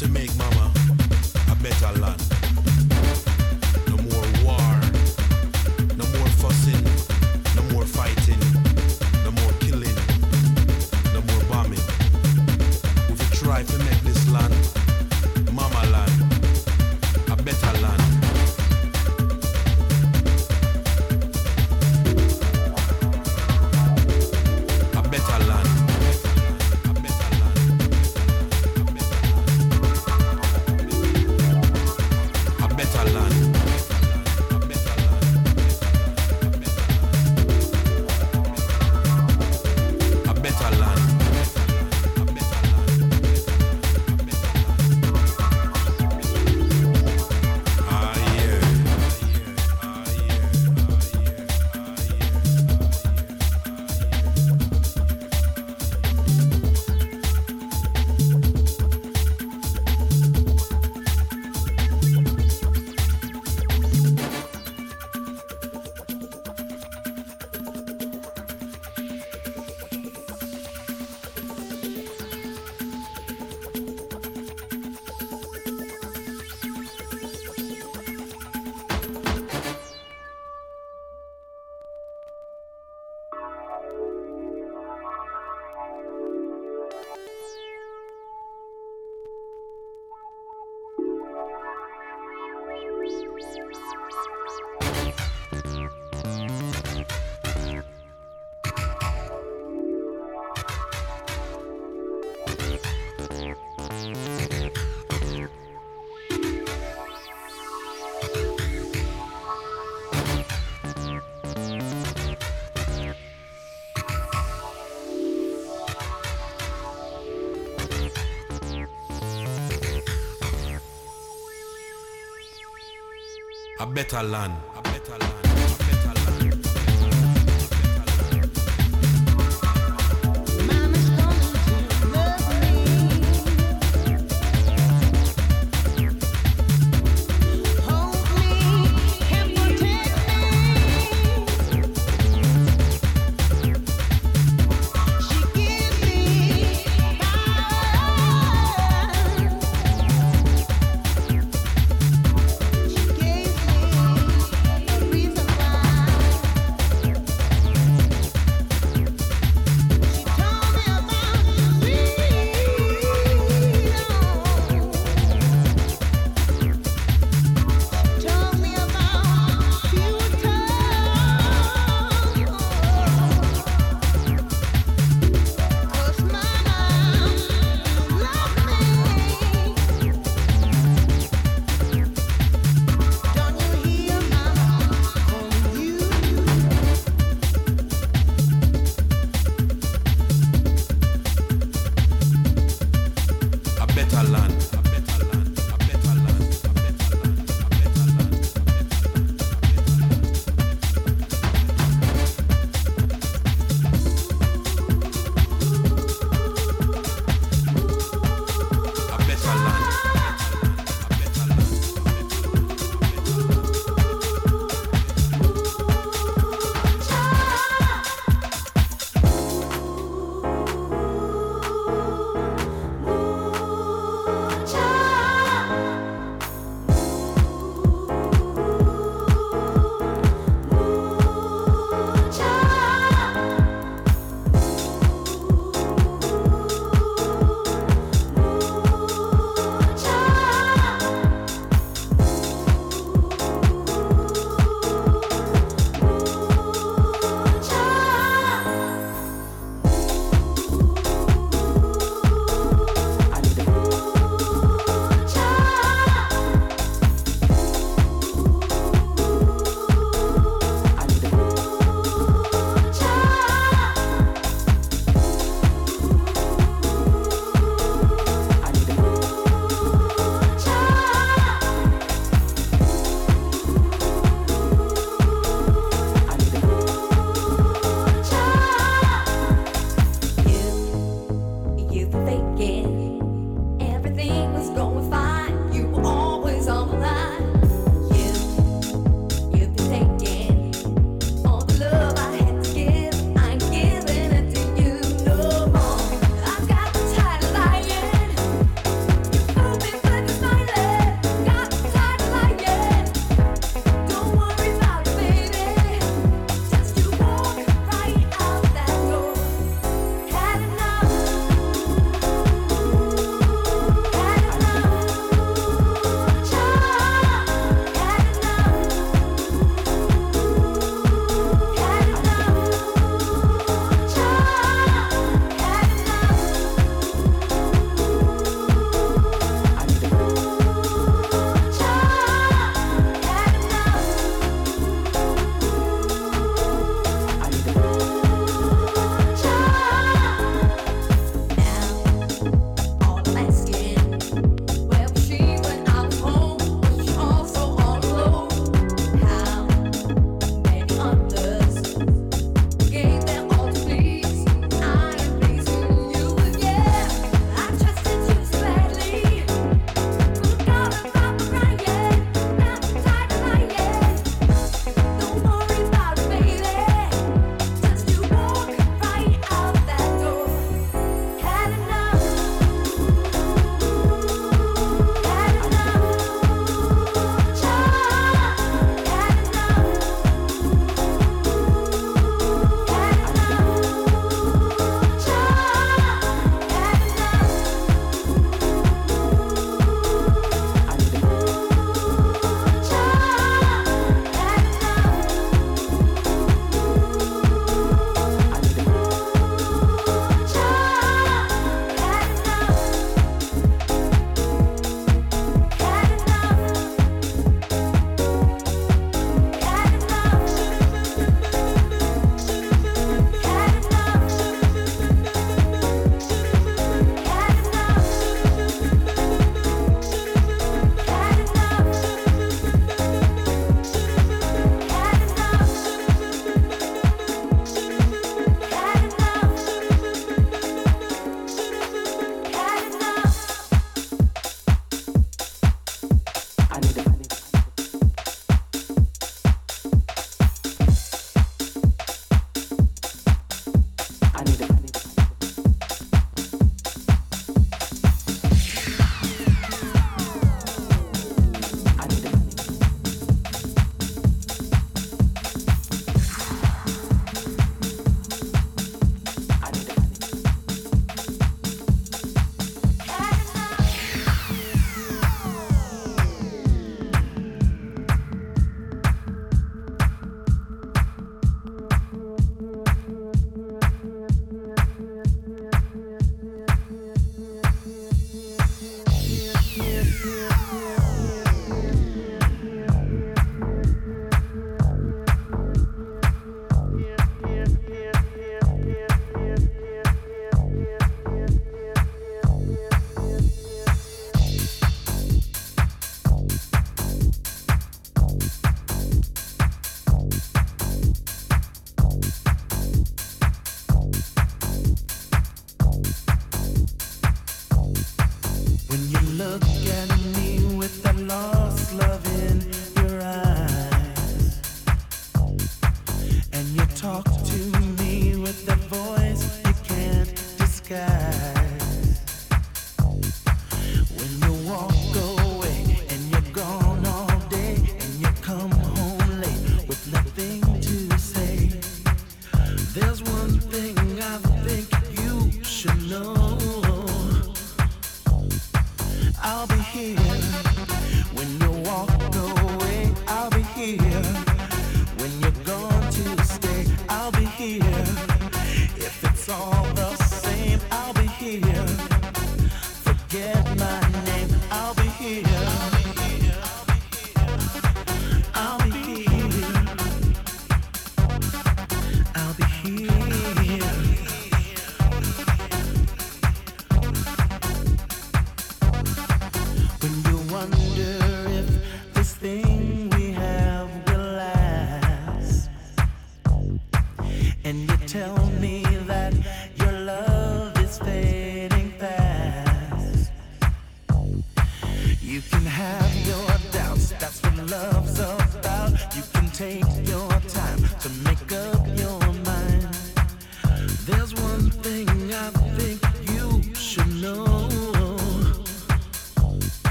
to make mama A better land. A better land.